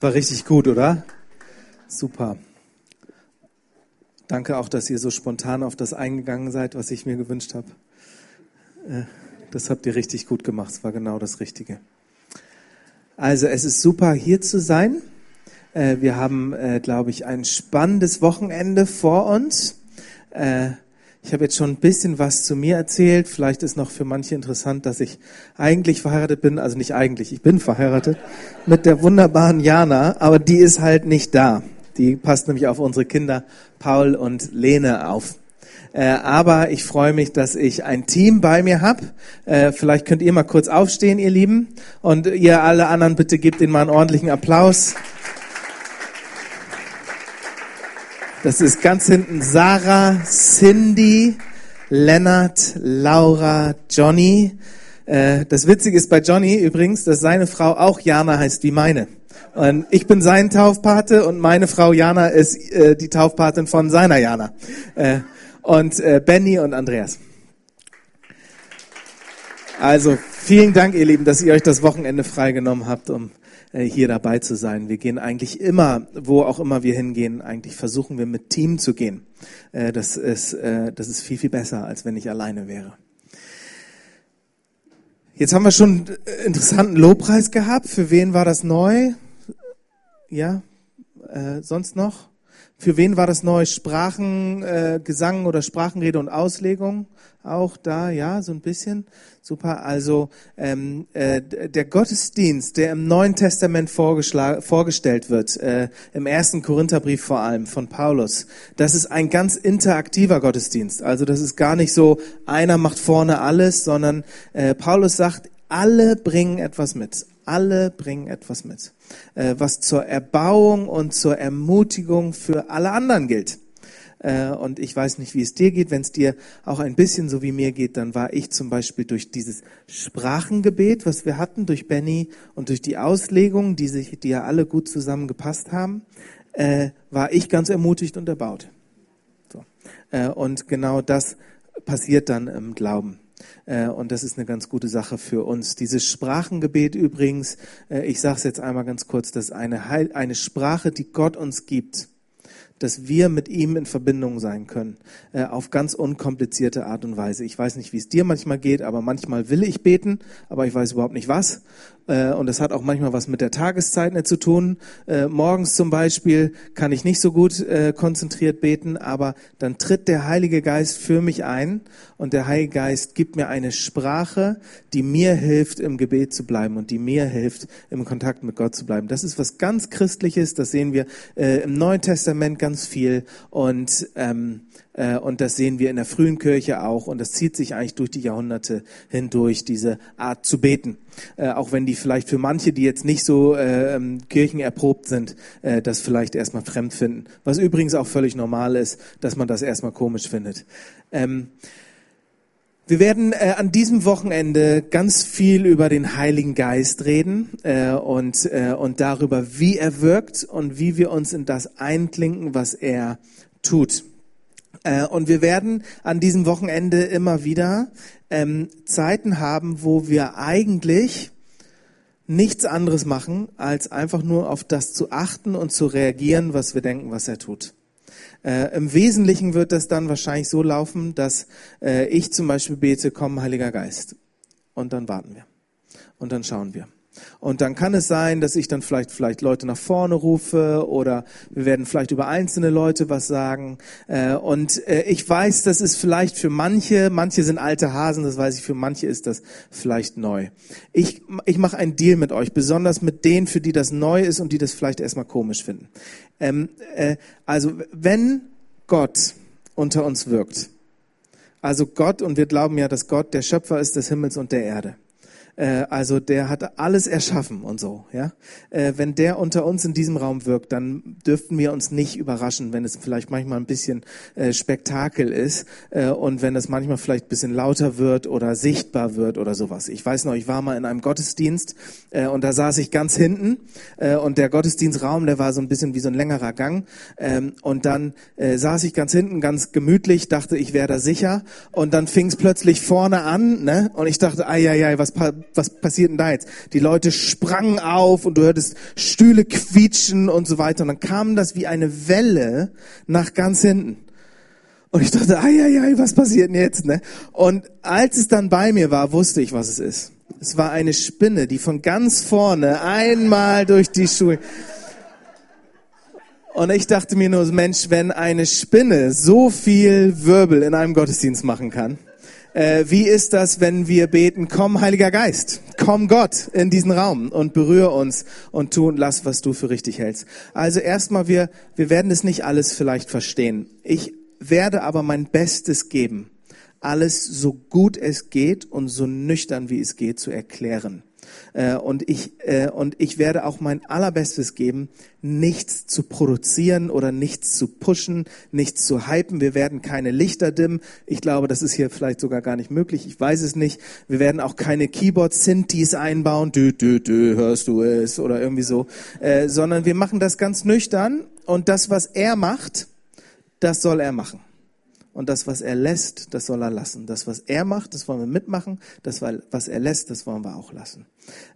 War richtig gut, oder? Super. Danke auch, dass ihr so spontan auf das eingegangen seid, was ich mir gewünscht habe. Äh, das habt ihr richtig gut gemacht. Es war genau das Richtige. Also, es ist super, hier zu sein. Äh, wir haben, äh, glaube ich, ein spannendes Wochenende vor uns. Ich habe jetzt schon ein bisschen was zu mir erzählt. Vielleicht ist noch für manche interessant, dass ich eigentlich verheiratet bin. Also nicht eigentlich, ich bin verheiratet mit der wunderbaren Jana, aber die ist halt nicht da. Die passt nämlich auf unsere Kinder Paul und Lene auf. Äh, aber ich freue mich, dass ich ein Team bei mir habe. Äh, vielleicht könnt ihr mal kurz aufstehen, ihr Lieben. Und ihr alle anderen bitte gebt ihnen mal einen ordentlichen Applaus. Das ist ganz hinten Sarah, Cindy, Lennart, Laura, Johnny. Äh, das Witzige ist bei Johnny übrigens, dass seine Frau auch Jana heißt wie meine. Und ich bin sein Taufpate und meine Frau Jana ist äh, die Taufpatin von seiner Jana. Äh, und Benny und Andreas. Also vielen Dank, ihr Lieben, dass ihr euch das Wochenende freigenommen habt, um äh, hier dabei zu sein. Wir gehen eigentlich immer, wo auch immer wir hingehen, eigentlich versuchen wir mit Team zu gehen. Äh, das ist, äh, das ist viel, viel besser, als wenn ich alleine wäre. Jetzt haben wir schon einen interessanten Lobpreis gehabt. Für wen war das neu? Ja, äh, sonst noch? Für wen war das neu? Sprachen, äh, Gesang oder Sprachenrede und Auslegung? Auch da, ja, so ein bisschen. Super. Also ähm, äh, der Gottesdienst, der im Neuen Testament vorgestellt wird, äh, im ersten Korintherbrief vor allem von Paulus, das ist ein ganz interaktiver Gottesdienst. Also das ist gar nicht so, einer macht vorne alles, sondern äh, Paulus sagt, alle bringen etwas mit. Alle bringen etwas mit, äh, was zur Erbauung und zur Ermutigung für alle anderen gilt. Äh, und ich weiß nicht, wie es dir geht. Wenn es dir auch ein bisschen so wie mir geht, dann war ich zum Beispiel durch dieses Sprachengebet, was wir hatten, durch Benny und durch die Auslegung, die sich, die ja alle gut zusammengepasst haben, äh, war ich ganz ermutigt und erbaut. So. Und genau das passiert dann im Glauben. Äh, und das ist eine ganz gute Sache für uns. Dieses Sprachengebet übrigens, äh, ich sage es jetzt einmal ganz kurz, das ist eine, Heil, eine Sprache, die Gott uns gibt dass wir mit ihm in Verbindung sein können, äh, auf ganz unkomplizierte Art und Weise. Ich weiß nicht, wie es dir manchmal geht, aber manchmal will ich beten, aber ich weiß überhaupt nicht was. Äh, und das hat auch manchmal was mit der Tageszeit nicht zu tun. Äh, morgens zum Beispiel kann ich nicht so gut äh, konzentriert beten, aber dann tritt der Heilige Geist für mich ein und der Heilige Geist gibt mir eine Sprache, die mir hilft, im Gebet zu bleiben und die mir hilft, im Kontakt mit Gott zu bleiben. Das ist was ganz Christliches, das sehen wir im Neuen Testament ganz viel und ähm, äh, und das sehen wir in der frühen Kirche auch. Und das zieht sich eigentlich durch die Jahrhunderte hindurch, diese Art zu beten. Äh, auch wenn die vielleicht für manche, die jetzt nicht so äh, ähm, kirchenerprobt sind, äh, das vielleicht erstmal fremd finden. Was übrigens auch völlig normal ist, dass man das erstmal komisch findet. Ähm, wir werden äh, an diesem Wochenende ganz viel über den Heiligen Geist reden äh, und, äh, und darüber, wie er wirkt und wie wir uns in das einklinken, was er tut. Äh, und wir werden an diesem Wochenende immer wieder ähm, Zeiten haben, wo wir eigentlich nichts anderes machen, als einfach nur auf das zu achten und zu reagieren, was wir denken, was er tut. Äh, Im Wesentlichen wird das dann wahrscheinlich so laufen, dass äh, ich zum Beispiel bete, komm, Heiliger Geist. Und dann warten wir. Und dann schauen wir. Und dann kann es sein, dass ich dann vielleicht, vielleicht Leute nach vorne rufe oder wir werden vielleicht über einzelne Leute was sagen. Äh, und äh, ich weiß, das ist vielleicht für manche, manche sind alte Hasen, das weiß ich, für manche ist das vielleicht neu. Ich, ich mache einen Deal mit euch, besonders mit denen, für die das neu ist und die das vielleicht erstmal komisch finden. Ähm, äh, also wenn Gott unter uns wirkt, also Gott, und wir glauben ja, dass Gott der Schöpfer ist des Himmels und der Erde äh, also der hat alles erschaffen und so. Ja, äh, wenn der unter uns in diesem Raum wirkt, dann dürften wir uns nicht überraschen, wenn es vielleicht manchmal ein bisschen äh, Spektakel ist äh, und wenn es manchmal vielleicht ein bisschen lauter wird oder sichtbar wird oder sowas. Ich weiß noch, ich war mal in einem Gottesdienst äh, und da saß ich ganz hinten und der Gottesdienstraum, der war so ein bisschen wie so ein längerer Gang ähm, und dann saß ich ganz hinten, ganz gemütlich, dachte, ich wäre da sicher und dann fing es plötzlich vorne an ne? und ich dachte, ai, ai, ai was was passiert denn da jetzt? Die Leute sprangen auf und du hörtest Stühle quietschen und so weiter. Und dann kam das wie eine Welle nach ganz hinten. Und ich dachte, ai, ai, ai, was passiert denn jetzt? Ne? Und als es dann bei mir war, wusste ich, was es ist. Es war eine Spinne, die von ganz vorne einmal durch die Schuhe. Und ich dachte mir nur, Mensch, wenn eine Spinne so viel Wirbel in einem Gottesdienst machen kann, äh, wie ist das, wenn wir beten, komm Heiliger Geist, komm Gott in diesen Raum und berühre uns und tu und lass, was du für richtig hältst. Also erstmal, wir, wir werden es nicht alles vielleicht verstehen. Ich werde aber mein Bestes geben, alles so gut es geht und so nüchtern wie es geht zu erklären. Äh, und ich, äh, und ich werde auch mein allerbestes geben, nichts zu produzieren oder nichts zu pushen, nichts zu hypen. Wir werden keine Lichter dimmen. Ich glaube, das ist hier vielleicht sogar gar nicht möglich. Ich weiß es nicht. Wir werden auch keine Keyboard-Synthes einbauen. Dü, dü, dü, hörst du es oder irgendwie so. Äh, sondern wir machen das ganz nüchtern. Und das, was er macht, das soll er machen. Und das, was er lässt, das soll er lassen. Das, was er macht, das wollen wir mitmachen. Das, was er lässt, das wollen wir auch lassen.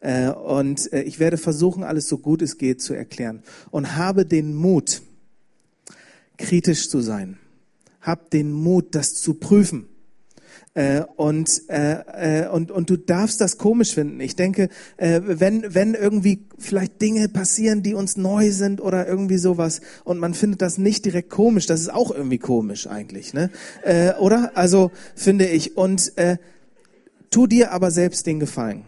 Äh, und äh, ich werde versuchen, alles so gut es geht zu erklären. Und habe den Mut, kritisch zu sein. Hab den Mut, das zu prüfen. Äh, und, äh, äh, und, und du darfst das komisch finden. Ich denke, äh, wenn, wenn irgendwie vielleicht Dinge passieren, die uns neu sind oder irgendwie sowas und man findet das nicht direkt komisch, das ist auch irgendwie komisch eigentlich, ne? Äh, oder? Also finde ich. Und äh, tu dir aber selbst den Gefallen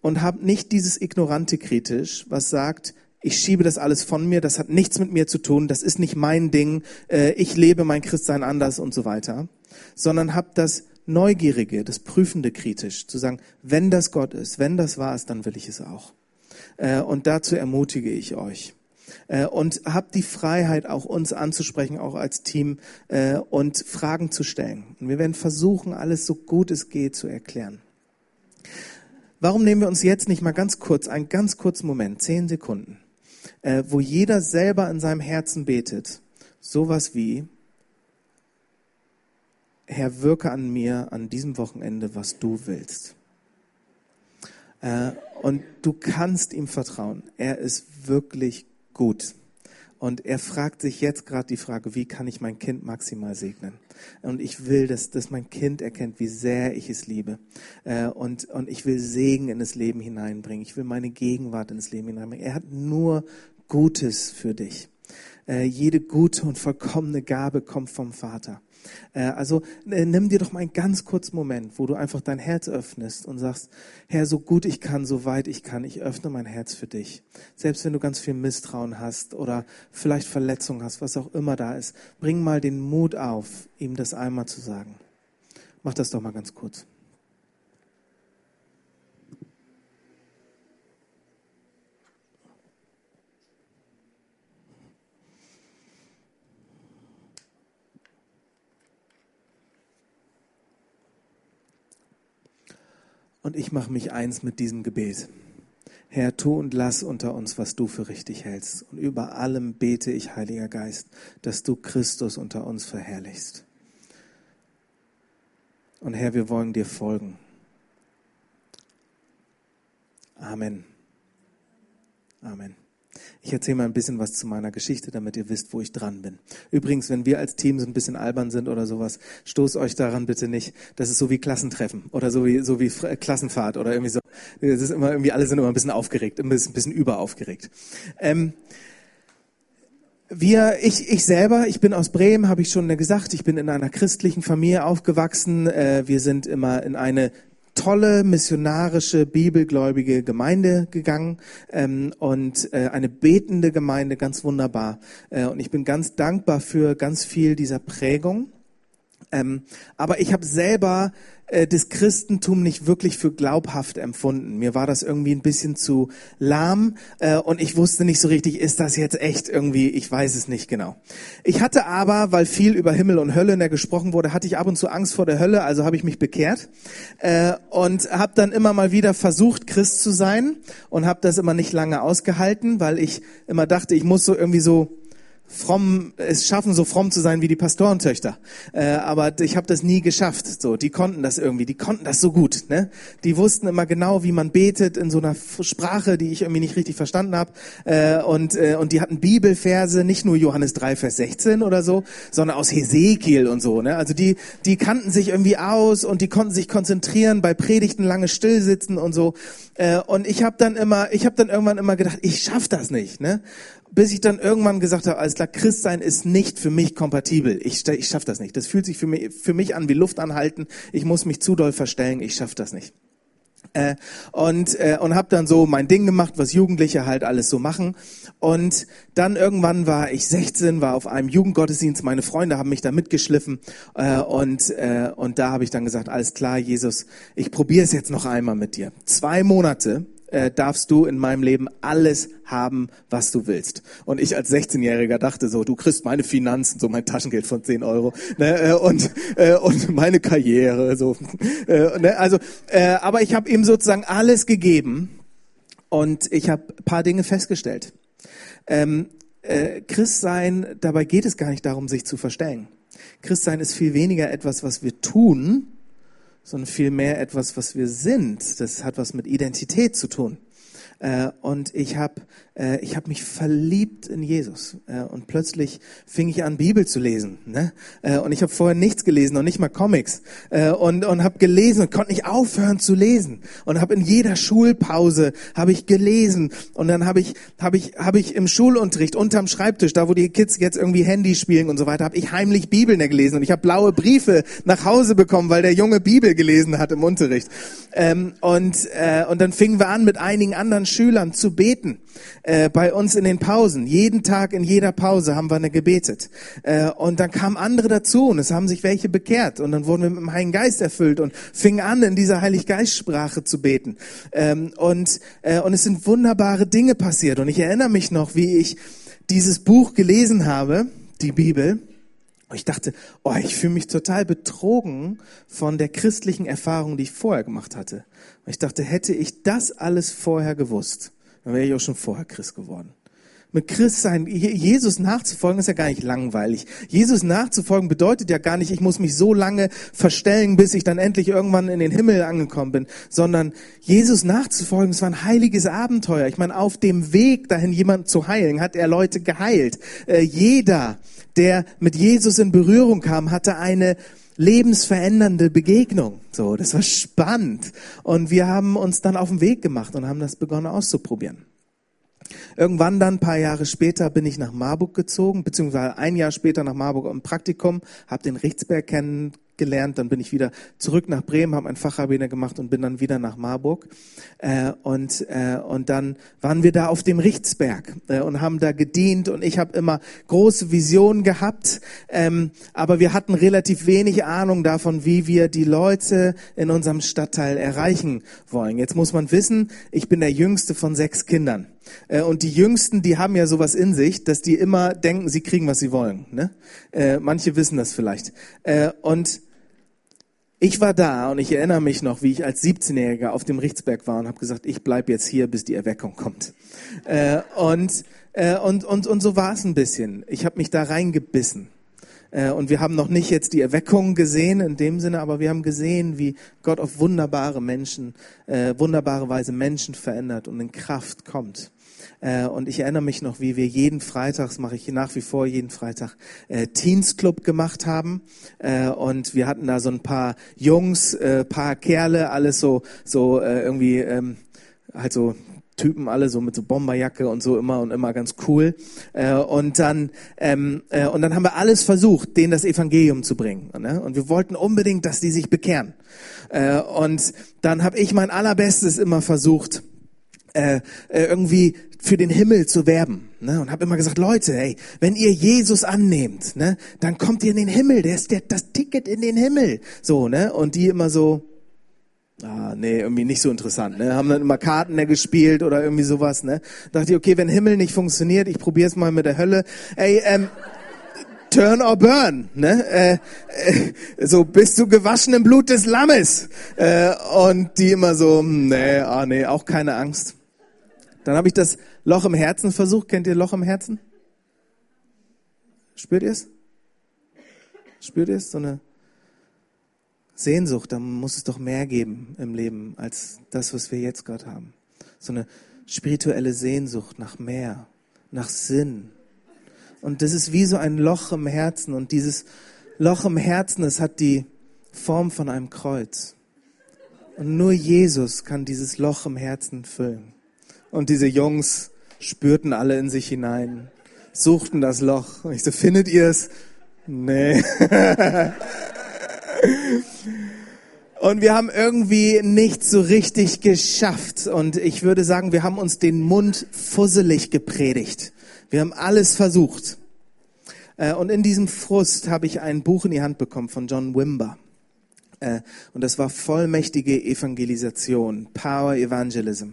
und hab nicht dieses ignorante kritisch, was sagt, ich schiebe das alles von mir, das hat nichts mit mir zu tun, das ist nicht mein Ding, äh, ich lebe mein Christsein anders und so weiter, sondern hab das Neugierige, das Prüfende kritisch, zu sagen, wenn das Gott ist, wenn das wahr ist, dann will ich es auch. Äh, und dazu ermutige ich euch. Äh, und habt die Freiheit, auch uns anzusprechen, auch als Team, äh, und Fragen zu stellen. Und wir werden versuchen, alles so gut es geht zu erklären. Warum nehmen wir uns jetzt nicht mal ganz kurz, einen ganz kurzen Moment, zehn Sekunden, wo jeder selber in seinem Herzen betet, sowas wie, Herr, wirke an mir an diesem Wochenende, was du willst. Äh, und du kannst ihm vertrauen. Er ist wirklich gut. Und er fragt sich jetzt gerade die Frage, wie kann ich mein Kind maximal segnen? Und ich will, dass, dass mein Kind erkennt, wie sehr ich es liebe. Äh, und, und ich will Segen in das Leben hineinbringen. Ich will meine Gegenwart in das Leben hineinbringen. Er hat nur Gutes für dich. Äh, jede gute und vollkommene Gabe kommt vom Vater. Äh, also äh, nimm dir doch mal einen ganz kurzen Moment, wo du einfach dein Herz öffnest und sagst, Herr, so gut ich kann, so weit ich kann, ich öffne mein Herz für dich. Selbst wenn du ganz viel Misstrauen hast oder vielleicht Verletzung hast, was auch immer da ist, bring mal den Mut auf, ihm das einmal zu sagen. Mach das doch mal ganz kurz. Und ich mache mich eins mit diesem Gebet. Herr, tu und lass unter uns, was du für richtig hältst. Und über allem bete ich, Heiliger Geist, dass du Christus unter uns verherrlichst. Und Herr, wir wollen dir folgen. Amen. Amen. Ich erzähle mal ein bisschen was zu meiner Geschichte, damit ihr wisst, wo ich dran bin. Übrigens, wenn wir als Team so ein bisschen albern sind oder sowas, stoßt euch daran bitte nicht. Das ist so wie Klassentreffen oder so wie, so wie Klassenfahrt oder irgendwie so. Das ist immer irgendwie, alle sind immer ein bisschen aufgeregt, ein bisschen, ein bisschen überaufgeregt. Ähm, wir, ich, ich selber, ich bin aus Bremen, habe ich schon gesagt, ich bin in einer christlichen Familie aufgewachsen. Äh, wir sind immer in eine tolle missionarische, bibelgläubige Gemeinde gegangen ähm, und äh, eine betende Gemeinde, ganz wunderbar. Äh, und ich bin ganz dankbar für ganz viel dieser Prägung. Ähm, aber ich habe selber äh, das Christentum nicht wirklich für glaubhaft empfunden. Mir war das irgendwie ein bisschen zu lahm äh, und ich wusste nicht so richtig, ist das jetzt echt irgendwie, ich weiß es nicht genau. Ich hatte aber, weil viel über Himmel und Hölle in der gesprochen wurde, hatte ich ab und zu Angst vor der Hölle, also habe ich mich bekehrt äh, und habe dann immer mal wieder versucht, Christ zu sein und habe das immer nicht lange ausgehalten, weil ich immer dachte, ich muss so irgendwie so fromm es schaffen, so fromm zu sein wie die Pastorentöchter. Äh, aber ich habe das nie geschafft. So, die konnten das irgendwie, die konnten das so gut. Ne? Die wussten immer genau, wie man betet in so einer Sprache, die ich irgendwie nicht richtig verstanden habe. Äh, und äh, und die hatten Bibelverse, nicht nur Johannes 3 Vers 16 oder so, sondern aus Hesekiel und so. Ne? Also die die kannten sich irgendwie aus und die konnten sich konzentrieren bei Predigten lange stillsitzen und so. Äh, und ich habe dann immer, ich habe dann irgendwann immer gedacht, ich schaff das nicht. Ne? Bis ich dann irgendwann gesagt habe, alles klar, Christsein ist nicht für mich kompatibel. Ich, ich schaffe das nicht. Das fühlt sich für mich, für mich an wie Luft anhalten. Ich muss mich zu doll verstellen. Ich schaffe das nicht. Äh, und äh, und habe dann so mein Ding gemacht, was Jugendliche halt alles so machen. Und dann irgendwann war ich 16, war auf einem Jugendgottesdienst. Meine Freunde haben mich da mitgeschliffen äh, und äh, und da habe ich dann gesagt, alles klar, Jesus, ich probiere es jetzt noch einmal mit dir. Zwei Monate äh, darfst du in meinem Leben alles haben, was du willst. Und ich als 16-Jähriger dachte so, du kriegst meine Finanzen, so mein Taschengeld von 10 Euro ne, äh, und, äh, und meine Karriere. so. Äh, ne, also, äh, aber ich habe ihm sozusagen alles gegeben und ich habe paar Dinge festgestellt. Ähm, äh, Christsein, dabei geht es gar nicht darum, sich zu verstellen. Christsein ist viel weniger etwas, was wir tun, sondern vielmehr etwas, was wir sind. Das hat was mit Identität zu tun. Äh, und ich habe äh, ich hab mich verliebt in Jesus. Äh, und plötzlich fing ich an, Bibel zu lesen. Ne? Äh, und ich habe vorher nichts gelesen und nicht mal Comics. Äh, und und habe gelesen und konnte nicht aufhören zu lesen. Und habe in jeder Schulpause habe ich gelesen. Und dann habe ich, hab ich, hab ich im Schulunterricht unterm Schreibtisch, da wo die Kids jetzt irgendwie Handy spielen und so weiter, habe ich heimlich Bibeln gelesen. Und ich habe blaue Briefe nach Hause bekommen, weil der Junge Bibel gelesen hat im Unterricht. Ähm, und, äh, und dann fingen wir an, mit einigen anderen Schülern zu beten. Äh, bei uns in den Pausen. Jeden Tag in jeder Pause haben wir eine gebetet. Äh, und dann kamen andere dazu und es haben sich welche bekehrt. Und dann wurden wir mit dem Heiligen Geist erfüllt und fingen an, in dieser Heiliggeistsprache zu beten. Ähm, und, äh, und es sind wunderbare Dinge passiert. Und ich erinnere mich noch, wie ich dieses Buch gelesen habe, die Bibel. Und ich dachte, oh, ich fühle mich total betrogen von der christlichen Erfahrung, die ich vorher gemacht hatte. Und ich dachte, hätte ich das alles vorher gewusst, dann wäre ich auch schon vorher Christ geworden. Mit Christ sein, Jesus nachzufolgen, ist ja gar nicht langweilig. Jesus nachzufolgen bedeutet ja gar nicht, ich muss mich so lange verstellen, bis ich dann endlich irgendwann in den Himmel angekommen bin, sondern Jesus nachzufolgen, es war ein heiliges Abenteuer. Ich meine, auf dem Weg dahin, jemanden zu heilen, hat er Leute geheilt. Äh, jeder, der mit Jesus in Berührung kam, hatte eine lebensverändernde Begegnung. So, das war spannend. Und wir haben uns dann auf den Weg gemacht und haben das begonnen auszuprobieren. Irgendwann dann, ein paar Jahre später, bin ich nach Marburg gezogen, beziehungsweise ein Jahr später nach Marburg im Praktikum, habe den Richtsberg kennen, gelernt, dann bin ich wieder zurück nach Bremen, habe ein Fachrabbiner gemacht und bin dann wieder nach Marburg. Äh, und, äh, und dann waren wir da auf dem Richtsberg äh, und haben da gedient und ich habe immer große Visionen gehabt, ähm, aber wir hatten relativ wenig Ahnung davon, wie wir die Leute in unserem Stadtteil erreichen wollen. Jetzt muss man wissen, ich bin der jüngste von sechs Kindern. Äh, und die Jüngsten, die haben ja sowas in sich, dass die immer denken, sie kriegen, was sie wollen. Ne? Äh, manche wissen das vielleicht. Äh, und ich war da und ich erinnere mich noch, wie ich als 17-Jähriger auf dem Richtsberg war und habe gesagt, ich bleib jetzt hier, bis die Erweckung kommt. Äh, und, äh, und, und, und so war es ein bisschen. Ich habe mich da reingebissen. Äh, und wir haben noch nicht jetzt die Erweckung gesehen in dem Sinne, aber wir haben gesehen, wie Gott auf wunderbare Menschen, äh, wunderbare Weise Menschen verändert und in Kraft kommt. Äh, und ich erinnere mich noch, wie wir jeden Freitag, das mache ich nach wie vor jeden Freitag, äh, Teens Club gemacht haben. Äh, und wir hatten da so ein paar Jungs, äh, paar Kerle, alles so, so irgendwie, ähm, halt so Typen alle so mit so Bomberjacke und so immer und immer ganz cool. Und dann ähm, äh, und dann haben wir alles versucht, denen das Evangelium zu bringen. Ne? Und wir wollten unbedingt, dass die sich bekehren. Und dann habe ich mein allerbestes immer versucht, äh, äh, irgendwie für den Himmel zu werben. Ne? Und habe immer gesagt, Leute, hey, wenn ihr Jesus annehmt, ne, dann kommt ihr in den Himmel. Der ist der, das Ticket in den Himmel. So, ne? Und die immer so, ah, nee, irgendwie nicht so interessant. Ne? Haben dann immer Karten ne, gespielt oder irgendwie sowas. Ne? Dachte ich, okay, wenn Himmel nicht funktioniert, ich probiere es mal mit der Hölle. Ey, ähm, Turn or burn, ne? Äh, äh, so bist du gewaschen im Blut des Lammes. Äh, und die immer so, hm, nee, ah nee, auch keine Angst. Dann habe ich das Loch im Herzen versucht. Kennt ihr Loch im Herzen? Spürt ihr es? Spürt ihr es? So eine Sehnsucht, da muss es doch mehr geben im Leben als das, was wir jetzt gerade haben. So eine spirituelle Sehnsucht nach mehr, nach Sinn. Und das ist wie so ein Loch im Herzen. Und dieses Loch im Herzen, es hat die Form von einem Kreuz. Und nur Jesus kann dieses Loch im Herzen füllen. Und diese Jungs spürten alle in sich hinein, suchten das Loch. Und ich so, findet ihr es? Nee. Und wir haben irgendwie nicht so richtig geschafft. Und ich würde sagen, wir haben uns den Mund fusselig gepredigt. Wir haben alles versucht. Äh, und in diesem Frust habe ich ein Buch in die Hand bekommen von John Wimber. Äh, und das war vollmächtige Evangelisation, Power Evangelism.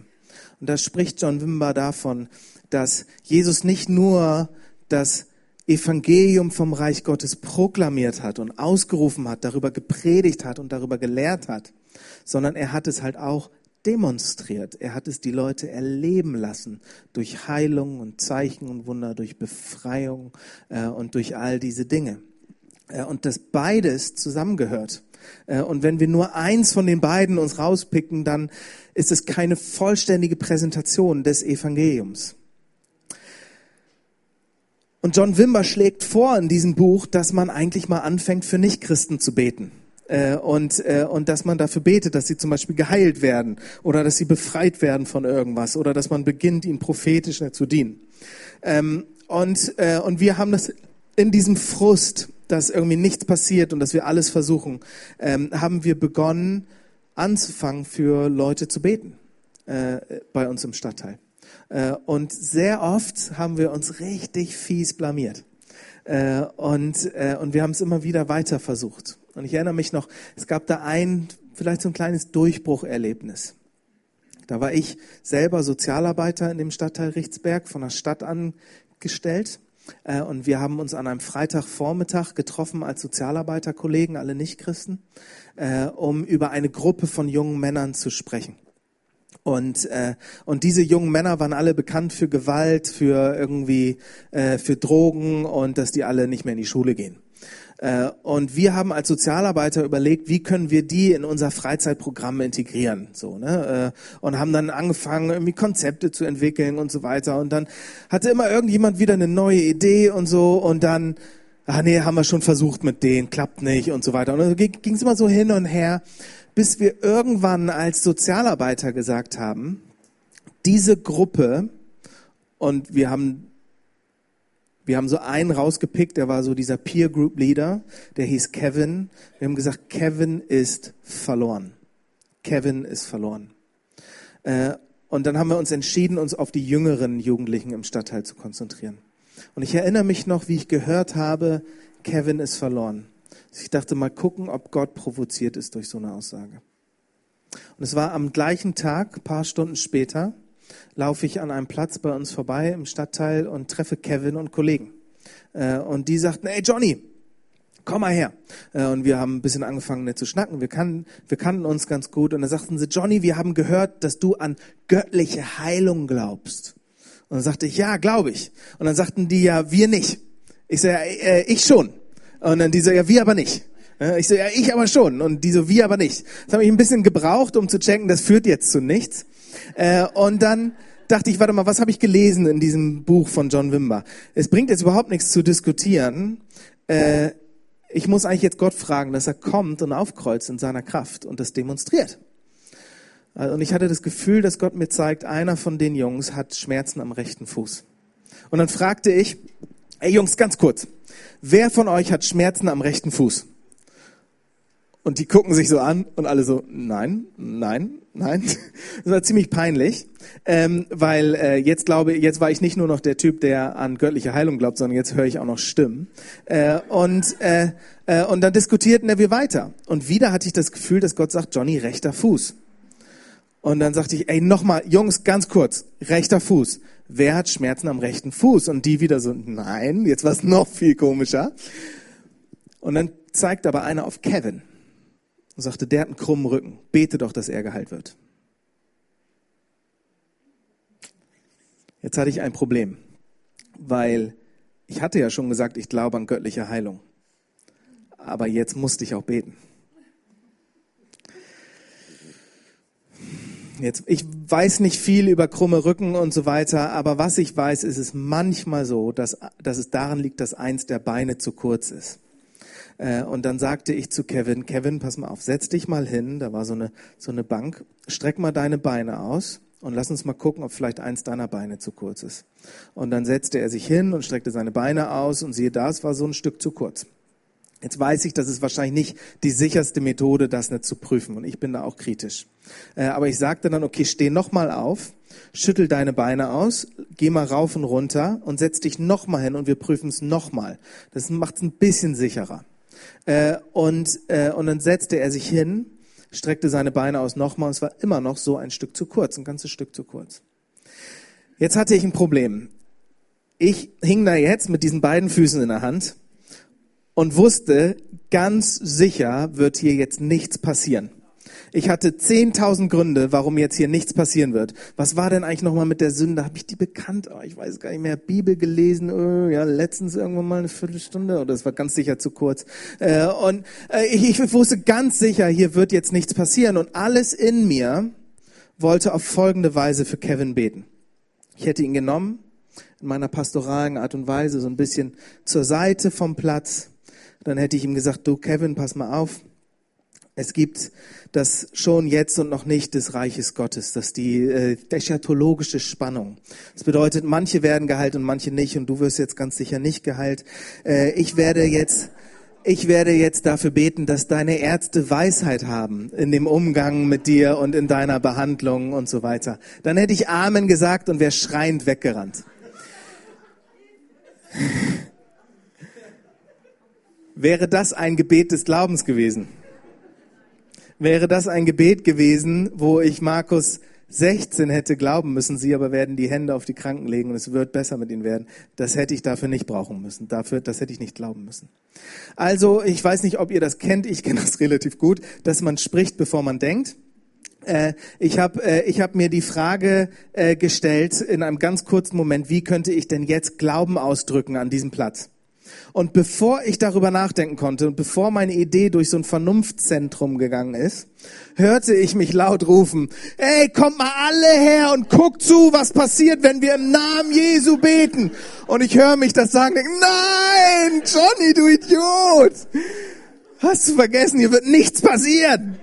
Und da spricht John Wimber davon, dass Jesus nicht nur das Evangelium vom Reich Gottes proklamiert hat und ausgerufen hat, darüber gepredigt hat und darüber gelehrt hat, sondern er hat es halt auch demonstriert. Er hat es die Leute erleben lassen durch Heilung und Zeichen und Wunder, durch Befreiung äh, und durch all diese Dinge. Äh, und dass beides zusammengehört. Äh, und wenn wir nur eins von den beiden uns rauspicken, dann ist es keine vollständige Präsentation des Evangeliums. Und John Wimber schlägt vor in diesem Buch, dass man eigentlich mal anfängt, für Nichtchristen zu beten. Äh, und, äh, und dass man dafür betet, dass sie zum Beispiel geheilt werden oder dass sie befreit werden von irgendwas oder dass man beginnt, ihnen prophetisch zu dienen. Ähm, und, und wir haben das in diesem Frust, dass irgendwie nichts passiert und dass wir alles versuchen, ähm, haben wir begonnen, anzufangen, für Leute zu beten äh, bei uns im Stadtteil. Äh, und sehr oft haben wir uns richtig fies blamiert. Äh, und, äh, und wir haben es immer wieder weiter versucht. Und ich erinnere mich noch, es gab da ein, vielleicht so ein kleines Durchbrucherlebnis. Da war ich selber Sozialarbeiter in dem Stadtteil Richtsberg von der Stadt angestellt. Und wir haben uns an einem Freitagvormittag getroffen als Sozialarbeiterkollegen, alle Nichtchristen, um über eine Gruppe von jungen Männern zu sprechen. Und, äh, und diese jungen Männer waren alle bekannt für Gewalt, für irgendwie, äh, für Drogen und dass die alle nicht mehr in die Schule gehen. Äh, und wir haben als Sozialarbeiter überlegt, wie können wir die in unser Freizeitprogramm integrieren, so ne? Äh, und haben dann angefangen, irgendwie Konzepte zu entwickeln und so weiter. Und dann hatte immer irgendjemand wieder eine neue Idee und so. Und dann, ah nee, haben wir schon versucht mit denen, klappt nicht und so weiter. Und dann ging es immer so hin und her bis wir irgendwann als Sozialarbeiter gesagt haben, diese Gruppe, und wir haben, wir haben so einen rausgepickt, der war so dieser Peer Group Leader, der hieß Kevin. Wir haben gesagt, Kevin ist verloren. Kevin ist verloren. Äh, und dann haben wir uns entschieden, uns auf die jüngeren Jugendlichen im Stadtteil zu konzentrieren. Und ich erinnere mich noch, wie ich gehört habe, Kevin ist verloren. Ich dachte mal gucken, ob Gott provoziert ist durch so eine Aussage. Und es war am gleichen Tag, paar Stunden später, laufe ich an einem Platz bei uns vorbei im Stadtteil und treffe Kevin und Kollegen. Äh, und die sagten, hey Johnny, komm mal her. Äh, und wir haben ein bisschen angefangen zu schnacken. Wir, kann, wir kannten uns ganz gut. Und dann sagten sie, Johnny, wir haben gehört, dass du an göttliche Heilung glaubst. Und dann sagte ich, ja, glaube ich. Und dann sagten die, ja, wir nicht. Ich sage, äh, ich schon. Und dann die so, ja, wir aber nicht. Ich so, ja, ich aber schon. Und die so, wir aber nicht. Das habe ich ein bisschen gebraucht, um zu checken, das führt jetzt zu nichts. Äh, und dann dachte ich, warte mal, was habe ich gelesen in diesem Buch von John Wimber? Es bringt jetzt überhaupt nichts zu diskutieren. Äh, ich muss eigentlich jetzt Gott fragen, dass er kommt und aufkreuzt in seiner Kraft und das demonstriert. Äh, und ich hatte das Gefühl, dass Gott mir zeigt, einer von den Jungs hat Schmerzen am rechten Fuß. Und dann fragte ich, ey Jungs, ganz kurz, wer von euch hat Schmerzen am rechten Fuß? Und die gucken sich so an und alle so, nein, nein, nein. Das war ziemlich peinlich, ähm, weil äh, jetzt glaube jetzt war ich nicht nur noch der Typ, der an göttliche Heilung glaubt, sondern jetzt höre ich auch noch Stimmen. Äh, und äh, äh, und dann diskutierten wir weiter. Und wieder hatte ich das Gefühl, dass Gott sagt, Johnny, rechter Fuß. Und dann sagte ich, ey, nochmal, Jungs, ganz kurz, rechter Fuß wer hat Schmerzen am rechten Fuß? Und die wieder so, nein, jetzt war es noch viel komischer. Und dann zeigt aber einer auf Kevin und sagte, der hat einen krummen Rücken. Bete doch, dass er geheilt wird. Jetzt hatte ich ein Problem, weil ich hatte ja schon gesagt, ich glaube an göttliche Heilung. Aber jetzt musste ich auch beten. Jetzt, ich weiß nicht viel über krumme Rücken und so weiter, aber was ich weiß, ist es manchmal so, dass, dass es daran liegt, dass eins der Beine zu kurz ist. Äh, und dann sagte ich zu Kevin, Kevin, pass mal auf, setz dich mal hin, da war so eine, so eine Bank, streck mal deine Beine aus und lass uns mal gucken, ob vielleicht eins deiner Beine zu kurz ist. Und dann setzte er sich hin und streckte seine Beine aus und siehe da, es war so ein Stück zu kurz. Jetzt weiß ich, das ist wahrscheinlich nicht die sicherste Methode, das nicht zu prüfen. Und ich bin da auch kritisch. Äh, aber ich sagte dann, okay, steh nochmal auf, schüttel deine Beine aus, geh mal rauf und runter und setz dich nochmal hin und wir prüfen es nochmal. Das macht es ein bisschen sicherer. Äh, und, äh, und dann setzte er sich hin, streckte seine Beine aus nochmal und es war immer noch so ein Stück zu kurz, ein ganzes Stück zu kurz. Jetzt hatte ich ein Problem. Ich hing da jetzt mit diesen beiden Füßen in der Hand und wusste, ganz sicher wird hier jetzt nichts passieren. Ich hatte 10.000 Gründe, warum jetzt hier nichts passieren wird. Was war denn eigentlich nochmal mit der Sünde? Habe ich die bekannt? Oh, ich weiß gar nicht mehr. Bibel gelesen, oh, ja, letztens irgendwann mal eine Viertelstunde oder es war ganz sicher zu kurz. Äh, und äh, ich, ich wusste ganz sicher, hier wird jetzt nichts passieren. Und alles in mir wollte auf folgende Weise für Kevin beten. Ich hätte ihn genommen, in meiner pastoralen Art und Weise, so ein bisschen zur Seite vom Platz dann hätte ich ihm gesagt, du Kevin, pass mal auf. Es gibt das schon jetzt und noch nicht des Reiches Gottes, das die äh, eschatologische Spannung. Das bedeutet, manche werden geheilt und manche nicht und du wirst jetzt ganz sicher nicht geheilt. Äh, ich werde jetzt ich werde jetzt dafür beten, dass deine Ärzte Weisheit haben in dem Umgang mit dir und in deiner Behandlung und so weiter. Dann hätte ich Amen gesagt und wäre schreiend weggerannt. Wäre das ein Gebet des Glaubens gewesen? Wäre das ein Gebet gewesen, wo ich Markus 16 hätte glauben müssen, sie aber werden die Hände auf die Kranken legen und es wird besser mit ihnen werden. Das hätte ich dafür nicht brauchen müssen. Dafür, das hätte ich nicht glauben müssen. Also, ich weiß nicht, ob ihr das kennt. Ich kenne das relativ gut, dass man spricht, bevor man denkt. Äh, ich habe äh, ich hab mir die Frage äh, gestellt in einem ganz kurzen Moment, wie könnte ich denn jetzt Glauben ausdrücken an diesem Platz? Und bevor ich darüber nachdenken konnte und bevor meine Idee durch so ein Vernunftzentrum gegangen ist, hörte ich mich laut rufen, ey, kommt mal alle her und guckt zu, was passiert, wenn wir im Namen Jesu beten. Und ich höre mich das sagen, denke, nein, Johnny, du Idiot. Hast du vergessen, hier wird nichts passieren.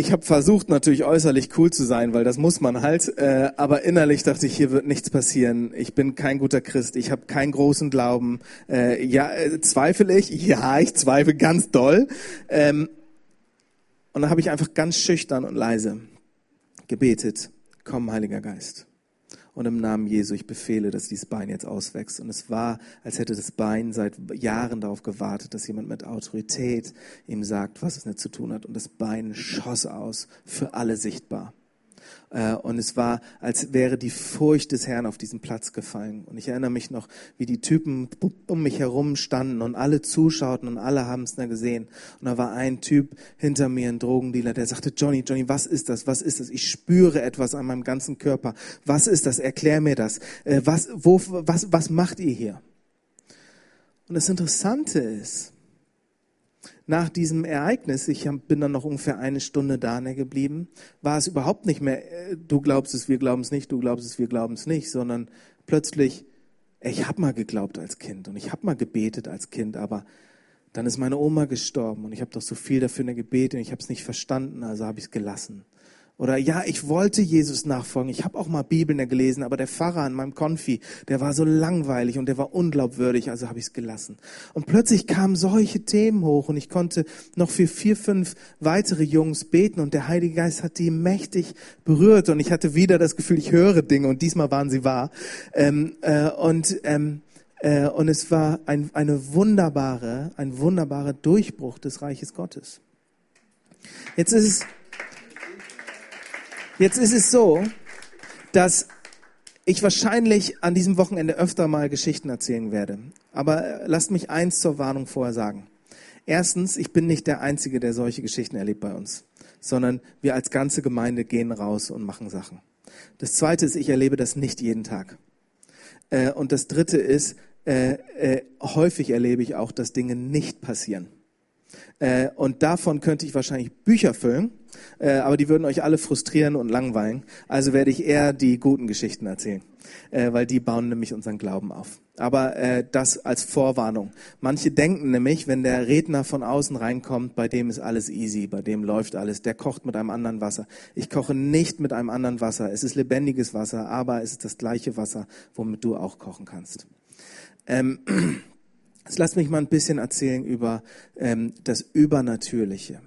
Ich habe versucht natürlich äußerlich cool zu sein, weil das muss man halt, äh, aber innerlich dachte ich, hier wird nichts passieren. Ich bin kein guter Christ, ich habe keinen großen Glauben. Äh, ja, äh, zweifle ich? Ja, ich zweifle ganz doll. Ähm, und dann habe ich einfach ganz schüchtern und leise gebetet, komm, Heiliger Geist. Und im Namen Jesu, ich befehle, dass dieses Bein jetzt auswächst. Und es war, als hätte das Bein seit Jahren darauf gewartet, dass jemand mit Autorität ihm sagt, was es nicht zu tun hat. Und das Bein schoss aus, für alle sichtbar. Äh, und es war, als wäre die Furcht des Herrn auf diesen Platz gefallen. Und ich erinnere mich noch, wie die Typen um mich herum standen und alle zuschauten und alle haben es da gesehen. Und da war ein Typ hinter mir, ein Drogendealer, der sagte, Johnny, Johnny, was ist das? Was ist das? Ich spüre etwas an meinem ganzen Körper. Was ist das? Erklär mir das. Äh, was, wo, was, was macht ihr hier? Und das Interessante ist, nach diesem Ereignis, ich bin dann noch ungefähr eine Stunde da geblieben, war es überhaupt nicht mehr, äh, du glaubst es, wir glauben es nicht, du glaubst es, wir glauben es nicht, sondern plötzlich, ich habe mal geglaubt als Kind und ich habe mal gebetet als Kind, aber dann ist meine Oma gestorben und ich habe doch so viel dafür gebetet und ich habe es nicht verstanden, also habe ich es gelassen. Oder ja, ich wollte Jesus nachfolgen. Ich habe auch mal Bibeln gelesen, aber der Pfarrer an meinem Konfi, der war so langweilig und der war unglaubwürdig, also habe ich es gelassen. Und plötzlich kamen solche Themen hoch und ich konnte noch für vier, fünf weitere Jungs beten und der Heilige Geist hat die mächtig berührt und ich hatte wieder das Gefühl, ich höre Dinge und diesmal waren sie wahr. Ähm, äh, und ähm, äh, und es war ein, eine wunderbare, ein wunderbarer Durchbruch des Reiches Gottes. Jetzt ist es Jetzt ist es so, dass ich wahrscheinlich an diesem Wochenende öfter mal Geschichten erzählen werde. Aber äh, lasst mich eins zur Warnung vorher sagen. Erstens, ich bin nicht der Einzige, der solche Geschichten erlebt bei uns, sondern wir als ganze Gemeinde gehen raus und machen Sachen. Das Zweite ist, ich erlebe das nicht jeden Tag. Äh, und das Dritte ist, äh, häufig erlebe ich auch, dass Dinge nicht passieren. Äh, und davon könnte ich wahrscheinlich Bücher füllen, äh, aber die würden euch alle frustrieren und langweilen. Also werde ich eher die guten Geschichten erzählen, äh, weil die bauen nämlich unseren Glauben auf. Aber äh, das als Vorwarnung. Manche denken nämlich, wenn der Redner von außen reinkommt, bei dem ist alles easy, bei dem läuft alles, der kocht mit einem anderen Wasser. Ich koche nicht mit einem anderen Wasser. Es ist lebendiges Wasser, aber es ist das gleiche Wasser, womit du auch kochen kannst. Ähm, Jetzt lass mich mal ein bisschen erzählen über ähm, das Übernatürliche.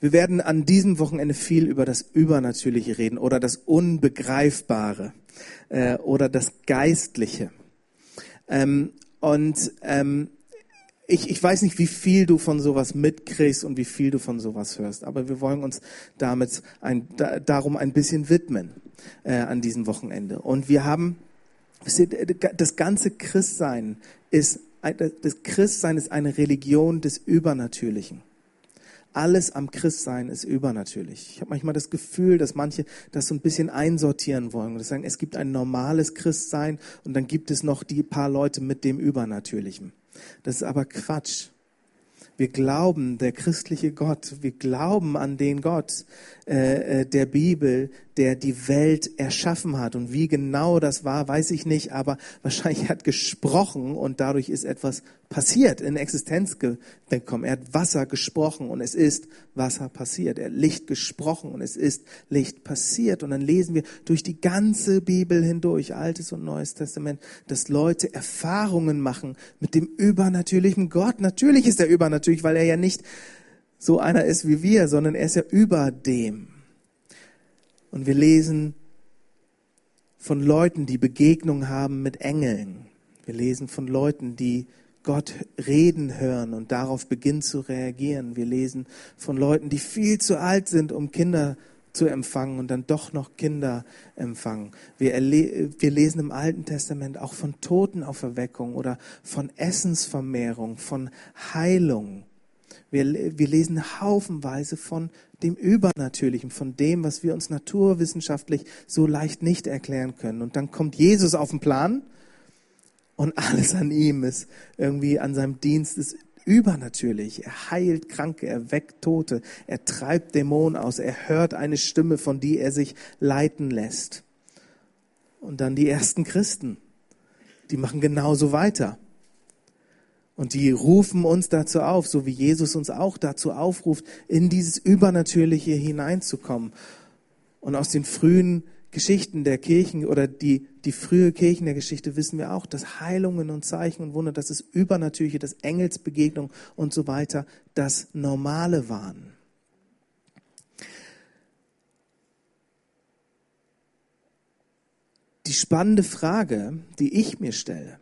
Wir werden an diesem Wochenende viel über das Übernatürliche reden oder das Unbegreifbare äh, oder das Geistliche. Ähm, und ähm, ich, ich weiß nicht, wie viel du von sowas mitkriegst und wie viel du von sowas hörst, aber wir wollen uns damit ein, da, darum ein bisschen widmen äh, an diesem Wochenende. Und wir haben das ganze Christsein ist, das Christsein ist eine Religion des Übernatürlichen. Alles am Christsein ist übernatürlich. Ich habe manchmal das Gefühl, dass manche das so ein bisschen einsortieren wollen und sagen, es gibt ein normales Christsein und dann gibt es noch die paar Leute mit dem Übernatürlichen. Das ist aber Quatsch. Wir glauben, der christliche Gott, wir glauben an den Gott äh, äh, der Bibel, der die Welt erschaffen hat. Und wie genau das war, weiß ich nicht, aber wahrscheinlich hat gesprochen und dadurch ist etwas passiert, in Existenz gekommen. Er hat Wasser gesprochen und es ist Wasser passiert. Er hat Licht gesprochen und es ist Licht passiert. Und dann lesen wir durch die ganze Bibel hindurch, Altes und Neues Testament, dass Leute Erfahrungen machen mit dem übernatürlichen Gott. Natürlich ist er übernatürlich, weil er ja nicht so einer ist wie wir, sondern er ist ja über dem. Und wir lesen von Leuten, die Begegnung haben mit Engeln. Wir lesen von Leuten, die Gott reden hören und darauf beginnen zu reagieren. Wir lesen von Leuten, die viel zu alt sind, um Kinder zu empfangen und dann doch noch Kinder empfangen. Wir, wir lesen im Alten Testament auch von Totenauferweckung oder von Essensvermehrung, von Heilung. Wir, wir lesen haufenweise von dem Übernatürlichen, von dem, was wir uns naturwissenschaftlich so leicht nicht erklären können. Und dann kommt Jesus auf den Plan und alles an ihm ist irgendwie an seinem Dienst ist übernatürlich. Er heilt Kranke, er weckt Tote, er treibt Dämonen aus, er hört eine Stimme, von die er sich leiten lässt. Und dann die ersten Christen, die machen genauso weiter. Und die rufen uns dazu auf, so wie Jesus uns auch dazu aufruft, in dieses Übernatürliche hineinzukommen. Und aus den frühen Geschichten der Kirchen oder die, die frühe Kirchen der Geschichte wissen wir auch, dass Heilungen und Zeichen und Wunder, dass das Übernatürliche, das Engelsbegegnung und so weiter das Normale waren. Die spannende Frage, die ich mir stelle,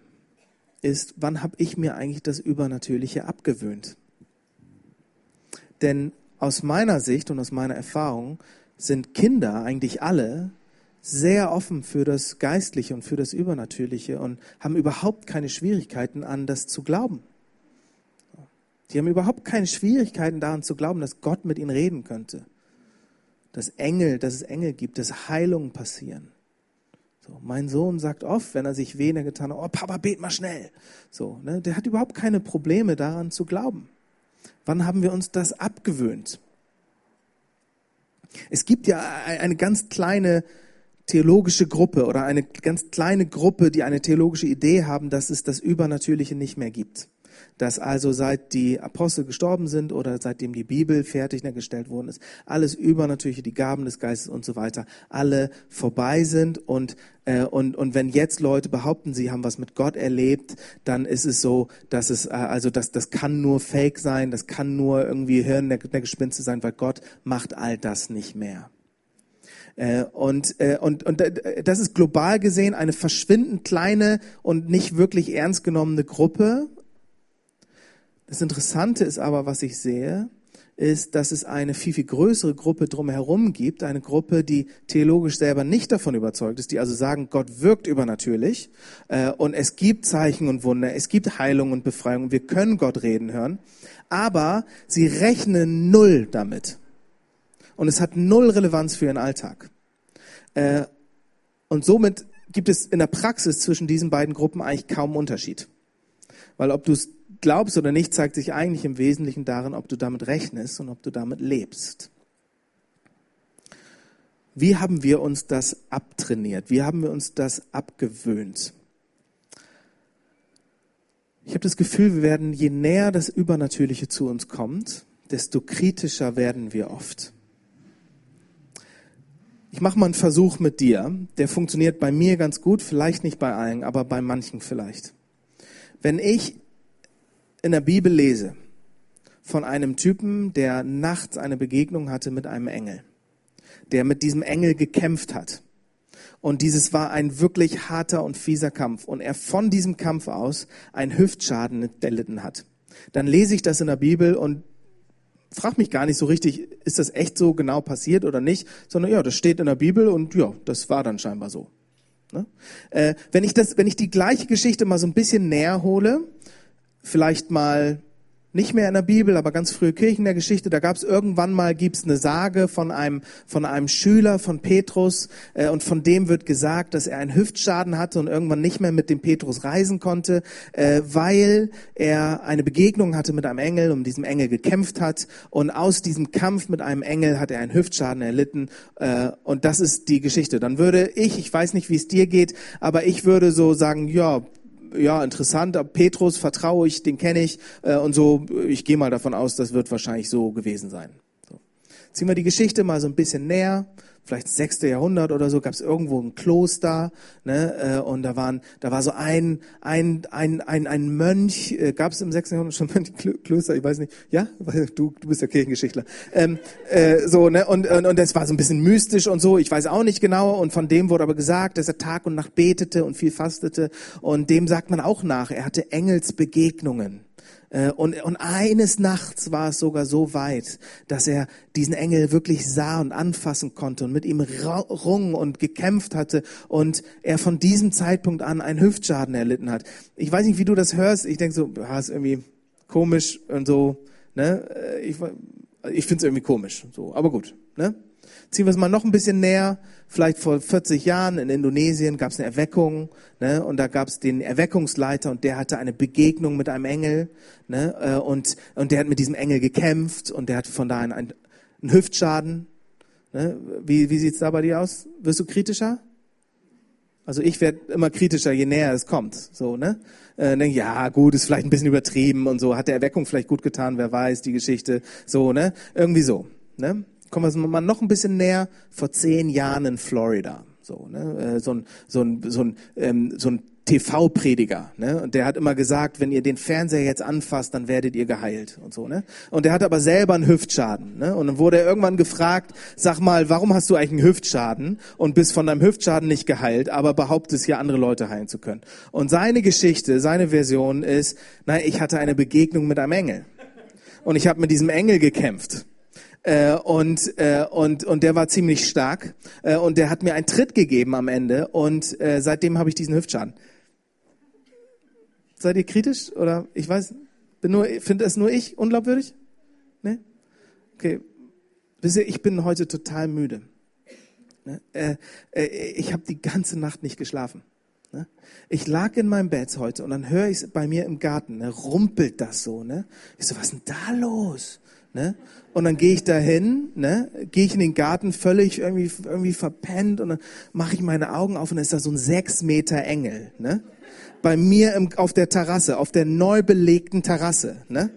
ist, wann habe ich mir eigentlich das Übernatürliche abgewöhnt? Denn aus meiner Sicht und aus meiner Erfahrung sind Kinder eigentlich alle sehr offen für das Geistliche und für das Übernatürliche und haben überhaupt keine Schwierigkeiten an das zu glauben. Die haben überhaupt keine Schwierigkeiten daran zu glauben, dass Gott mit ihnen reden könnte. Dass Engel, dass es Engel gibt, dass Heilungen passieren. So, mein Sohn sagt oft, wenn er sich wehner getan hat, oh Papa, bet mal schnell. So, ne, der hat überhaupt keine Probleme daran zu glauben. Wann haben wir uns das abgewöhnt? Es gibt ja eine ganz kleine theologische Gruppe oder eine ganz kleine Gruppe, die eine theologische Idee haben, dass es das Übernatürliche nicht mehr gibt dass also seit die Apostel gestorben sind oder seitdem die Bibel fertiggestellt worden ist, alles Übernatürliche, die Gaben des Geistes und so weiter, alle vorbei sind und äh, und und wenn jetzt Leute behaupten, sie haben was mit Gott erlebt, dann ist es so, dass es äh, also das das kann nur Fake sein, das kann nur irgendwie Hirn der, der Gespinste sein, weil Gott macht all das nicht mehr. Äh, und, äh, und, und das ist global gesehen eine verschwindend kleine und nicht wirklich ernst genommene Gruppe. Das Interessante ist aber, was ich sehe, ist, dass es eine viel, viel größere Gruppe drumherum gibt, eine Gruppe, die theologisch selber nicht davon überzeugt ist, die also sagen, Gott wirkt übernatürlich äh, und es gibt Zeichen und Wunder, es gibt Heilung und Befreiung, wir können Gott reden hören, aber sie rechnen null damit. Und es hat null Relevanz für ihren Alltag. Äh, und somit gibt es in der Praxis zwischen diesen beiden Gruppen eigentlich kaum Unterschied. Weil ob du es glaubst oder nicht, zeigt sich eigentlich im Wesentlichen darin, ob du damit rechnest und ob du damit lebst. Wie haben wir uns das abtrainiert? Wie haben wir uns das abgewöhnt? Ich habe das Gefühl, wir werden, je näher das Übernatürliche zu uns kommt, desto kritischer werden wir oft. Ich mache mal einen Versuch mit dir. Der funktioniert bei mir ganz gut, vielleicht nicht bei allen, aber bei manchen vielleicht. Wenn ich in der Bibel lese von einem Typen, der nachts eine Begegnung hatte mit einem Engel, der mit diesem Engel gekämpft hat. Und dieses war ein wirklich harter und fieser Kampf. Und er von diesem Kampf aus einen Hüftschaden erlitten hat. Dann lese ich das in der Bibel und frag mich gar nicht so richtig, ist das echt so genau passiert oder nicht, sondern ja, das steht in der Bibel und ja, das war dann scheinbar so. Ne? Äh, wenn ich das, wenn ich die gleiche Geschichte mal so ein bisschen näher hole, vielleicht mal nicht mehr in der Bibel, aber ganz frühe Kirchen der Geschichte, da gab es irgendwann mal gibt's eine Sage von einem von einem Schüler von Petrus äh, und von dem wird gesagt, dass er einen Hüftschaden hatte und irgendwann nicht mehr mit dem Petrus reisen konnte, äh, weil er eine Begegnung hatte mit einem Engel und diesem Engel gekämpft hat und aus diesem Kampf mit einem Engel hat er einen Hüftschaden erlitten äh, und das ist die Geschichte. Dann würde ich, ich weiß nicht, wie es dir geht, aber ich würde so sagen, ja ja, interessant, Petrus vertraue ich, den kenne ich äh, und so, ich gehe mal davon aus, das wird wahrscheinlich so gewesen sein. So. Ziehen wir die Geschichte mal so ein bisschen näher vielleicht sechste Jahrhundert oder so, gab es irgendwo ein Kloster, ne, äh, und da waren, da war so ein ein ein ein, ein Mönch, äh, gab es im sechsten Jahrhundert schon Mönch, Klöster, ich weiß nicht, ja, du du bist ja Kirchengeschichtler, ähm, äh, so ne, und und und das war so ein bisschen mystisch und so, ich weiß auch nicht genau, und von dem wurde aber gesagt, dass er Tag und Nacht betete und viel fastete, und dem sagt man auch nach, er hatte Engelsbegegnungen. Äh, und, und eines Nachts war es sogar so weit, dass er diesen Engel wirklich sah und anfassen konnte und mit ihm rung und gekämpft hatte und er von diesem Zeitpunkt an einen Hüftschaden erlitten hat. Ich weiß nicht, wie du das hörst. Ich denke so, ja, ist irgendwie komisch und so. Ne? Äh, ich, ich finde es irgendwie komisch. So, aber gut. Ne? Ziehen wir es mal noch ein bisschen näher. Vielleicht vor 40 Jahren in Indonesien gab es eine Erweckung ne? und da gab es den Erweckungsleiter und der hatte eine Begegnung mit einem Engel ne? Äh, und, und der hat mit diesem Engel gekämpft und der hatte von da einen, einen Hüftschaden. Ne? Wie, wie sieht's da bei dir aus? Wirst du kritischer? Also ich werde immer kritischer, je näher es kommt. So, ne? Äh, denke, ja, gut, ist vielleicht ein bisschen übertrieben und so. Hat der Erweckung vielleicht gut getan, wer weiß, die Geschichte. So, ne? Irgendwie so. Ne? Kommen wir mal noch ein bisschen näher, vor zehn Jahren in Florida. So, ne? Äh, so ein, so ein, so ein, ähm, so ein TV-Prediger, ne? Und der hat immer gesagt, wenn ihr den Fernseher jetzt anfasst, dann werdet ihr geheilt und so, ne? Und der hat aber selber einen Hüftschaden, ne? Und dann wurde er irgendwann gefragt, sag mal, warum hast du eigentlich einen Hüftschaden und bist von deinem Hüftschaden nicht geheilt, aber behauptest hier andere Leute heilen zu können? Und seine Geschichte, seine Version ist, nein, ich hatte eine Begegnung mit einem Engel. Und ich habe mit diesem Engel gekämpft. Äh, und, äh, und, und der war ziemlich stark. Äh, und der hat mir einen Tritt gegeben am Ende. Und äh, seitdem habe ich diesen Hüftschaden. Seid ihr kritisch? Oder ich weiß, bin nur, finde es nur ich unglaubwürdig? Ne? Okay. Wisst ihr, ich bin heute total müde. Ne? Äh, äh, ich habe die ganze Nacht nicht geschlafen. Ne? Ich lag in meinem Bett heute und dann höre ich es bei mir im Garten, ne? rumpelt das so. Ne? Ich so, was ist denn da los? Ne? Und dann gehe ich dahin, ne? gehe ich in den Garten völlig irgendwie, irgendwie verpennt und dann mache ich meine Augen auf und dann ist da so ein sechs Meter Engel. Ne? Bei mir im, auf der Terrasse, auf der neu belegten Terrasse. Ne?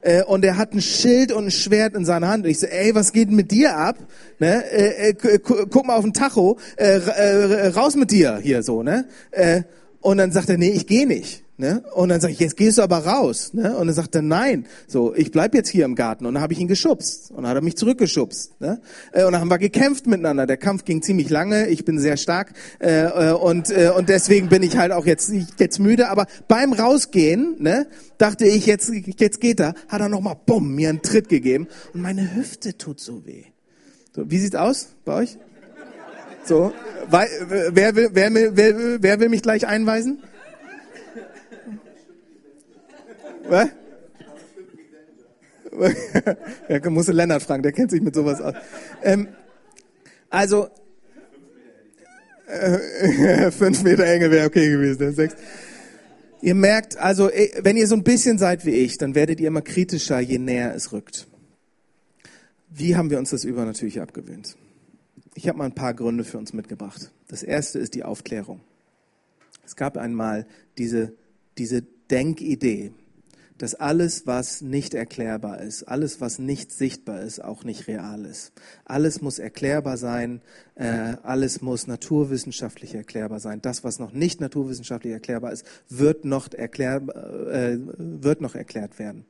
Äh, und er hat ein Schild und ein Schwert in seiner Hand. Und ich so, ey, was geht denn mit dir ab? Ne? Äh, äh, guck mal auf den Tacho, äh, äh, raus mit dir hier so. Ne? Äh, und dann sagt er, nee, ich gehe nicht. Ne? Und dann sage ich, jetzt gehst du aber raus. Ne? Und dann sagt er, nein, so, ich bleib jetzt hier im Garten. Und dann habe ich ihn geschubst. Und dann hat er mich zurückgeschubst. Ne? Äh, und dann haben wir gekämpft miteinander. Der Kampf ging ziemlich lange. Ich bin sehr stark. Äh, äh, und, äh, und deswegen bin ich halt auch jetzt, jetzt müde. Aber beim Rausgehen, ne, dachte ich, jetzt, jetzt geht er, hat er nochmal, bumm, mir einen Tritt gegeben. Und meine Hüfte tut so weh. So, wie sieht's aus bei euch? So, wer, will, wer, wer, wer will mich gleich einweisen? Was? ja, musst du Lennart fragen, der kennt sich mit sowas aus. Ähm, also, Äh, fünf Meter Engel wäre okay gewesen. Ne? Sechs. Ihr merkt, also äh, wenn ihr so ein bisschen seid wie ich, dann werdet ihr immer kritischer, je näher es rückt. Wie haben wir uns das übernatürliche abgewöhnt? Ich habe mal ein paar Gründe für uns mitgebracht. Das erste ist die Aufklärung. Es gab einmal diese, diese Denkidee, dass alles, was nicht erklärbar ist, alles, was nicht sichtbar ist, auch nicht real ist. Alles muss erklärbar sein, äh, alles muss naturwissenschaftlich erklärbar sein. Das, was noch nicht naturwissenschaftlich erklärbar ist, wird noch, erklär, äh, wird noch erklärt werden.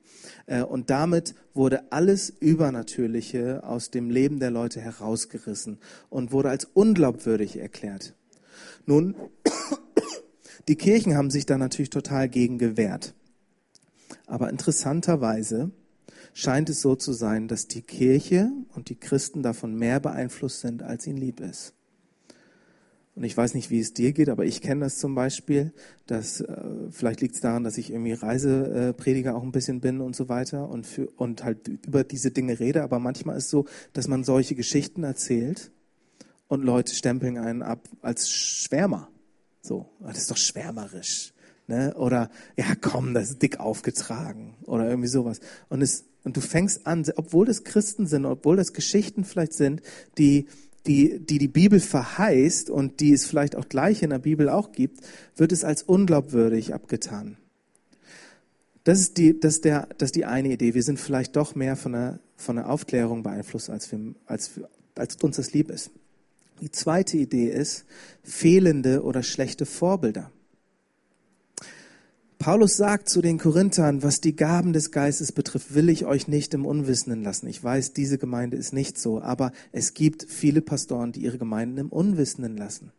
Äh, und damit wurde alles Übernatürliche aus dem Leben der Leute herausgerissen und wurde als unglaubwürdig erklärt. Nun, die Kirchen haben sich da natürlich total gegen gewehrt. Aber interessanterweise scheint es so zu sein, dass die Kirche und die Christen davon mehr beeinflusst sind, als ihnen lieb ist. Und ich weiß nicht, wie es dir geht, aber ich kenne das zum Beispiel, dass äh, vielleicht liegt es daran, dass ich irgendwie Reiseprediger auch ein bisschen bin und so weiter und für, und halt über diese Dinge rede. Aber manchmal ist es so, dass man solche Geschichten erzählt und Leute stempeln einen ab als Schwärmer. So, das ist doch schwärmerisch. Ne? Oder, ja, komm, das ist dick aufgetragen. Oder irgendwie sowas. Und, es, und du fängst an, obwohl das Christen sind, obwohl das Geschichten vielleicht sind, die, die, die die Bibel verheißt und die es vielleicht auch gleich in der Bibel auch gibt, wird es als unglaubwürdig abgetan. Das ist die, das ist der, das ist die eine Idee. Wir sind vielleicht doch mehr von der, von der Aufklärung beeinflusst, als, wir, als, als uns das lieb ist. Die zweite Idee ist fehlende oder schlechte Vorbilder. Paulus sagt zu den Korinthern, was die Gaben des Geistes betrifft, will ich euch nicht im Unwissenden lassen. Ich weiß, diese Gemeinde ist nicht so, aber es gibt viele Pastoren, die ihre Gemeinden im Unwissenden lassen.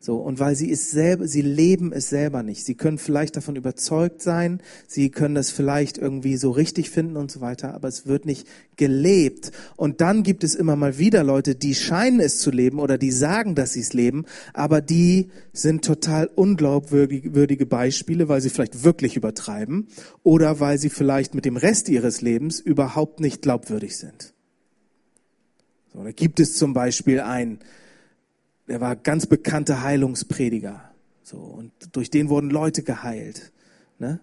So, und weil sie es selber, sie leben es selber nicht. Sie können vielleicht davon überzeugt sein, sie können das vielleicht irgendwie so richtig finden und so weiter, aber es wird nicht gelebt. Und dann gibt es immer mal wieder Leute, die scheinen es zu leben oder die sagen, dass sie es leben, aber die sind total unglaubwürdige Beispiele, weil sie vielleicht wirklich übertreiben oder weil sie vielleicht mit dem Rest ihres Lebens überhaupt nicht glaubwürdig sind. So, da gibt es zum Beispiel ein der war ganz bekannter Heilungsprediger. So, und durch den wurden Leute geheilt. Ne?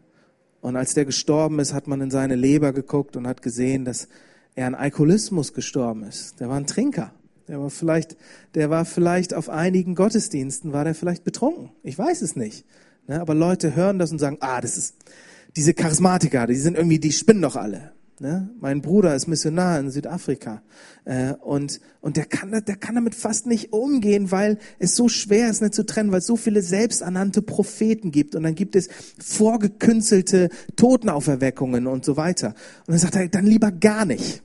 Und als der gestorben ist, hat man in seine Leber geguckt und hat gesehen, dass er an Alkoholismus gestorben ist. Der war ein Trinker. Der war vielleicht, der war vielleicht auf einigen Gottesdiensten, war der vielleicht betrunken. Ich weiß es nicht. Ne? Aber Leute hören das und sagen, ah, das ist, diese Charismatiker, die sind irgendwie, die spinnen doch alle. Ne? Mein Bruder ist Missionar in Südafrika äh, und, und der, kann, der kann damit fast nicht umgehen, weil es so schwer ist, nicht zu trennen, weil es so viele selbsternannte Propheten gibt und dann gibt es vorgekünstelte Totenauferweckungen und so weiter. Und dann sagt er, dann lieber gar nicht.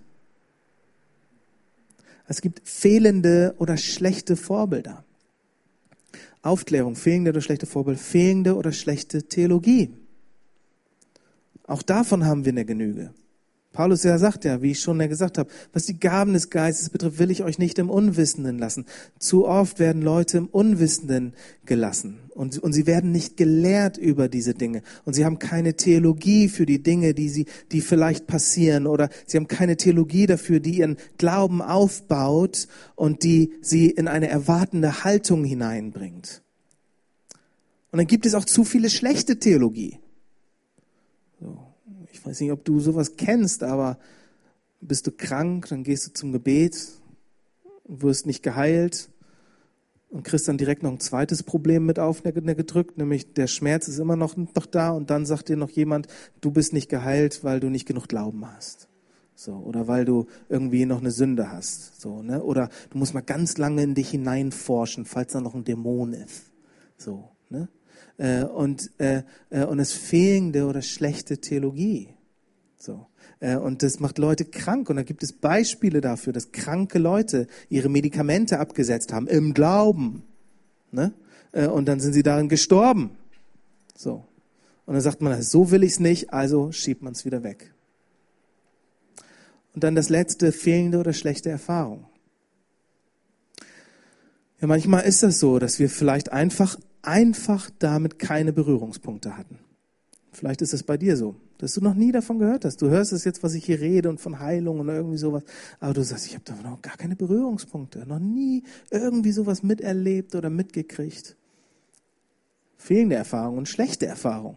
Es gibt fehlende oder schlechte Vorbilder. Aufklärung, fehlende oder schlechte Vorbilder, fehlende oder schlechte Theologie. Auch davon haben wir eine Genüge. Paulus ja sagt ja, wie ich schon gesagt habe, was die Gaben des Geistes betrifft, will ich euch nicht im Unwissenden lassen. Zu oft werden Leute im Unwissenden gelassen und, und sie werden nicht gelehrt über diese Dinge und sie haben keine Theologie für die Dinge, die sie, die vielleicht passieren oder sie haben keine Theologie dafür, die ihren Glauben aufbaut und die sie in eine erwartende Haltung hineinbringt. Und dann gibt es auch zu viele schlechte Theologie. Ich weiß nicht, ob du sowas kennst, aber bist du krank, dann gehst du zum Gebet wirst nicht geheilt und kriegst dann direkt noch ein zweites Problem mit auf gedrückt, nämlich der Schmerz ist immer noch, noch da und dann sagt dir noch jemand, du bist nicht geheilt, weil du nicht genug Glauben hast. So, oder weil du irgendwie noch eine Sünde hast. So, ne? Oder du musst mal ganz lange in dich hineinforschen, falls da noch ein Dämon ist. So, ne? Äh, und, äh, äh, und das fehlende oder schlechte Theologie. So. Äh, und das macht Leute krank. Und da gibt es Beispiele dafür, dass kranke Leute ihre Medikamente abgesetzt haben im Glauben. Ne? Äh, und dann sind sie darin gestorben. So. Und dann sagt man, so will ich es nicht, also schiebt man es wieder weg. Und dann das letzte, fehlende oder schlechte Erfahrung. Ja, manchmal ist das so, dass wir vielleicht einfach einfach damit keine Berührungspunkte hatten. Vielleicht ist es bei dir so, dass du noch nie davon gehört hast. Du hörst es jetzt, was ich hier rede und von Heilung und irgendwie sowas. Aber du sagst, ich habe da noch gar keine Berührungspunkte, noch nie irgendwie sowas miterlebt oder mitgekriegt. Fehlende Erfahrung und schlechte Erfahrung.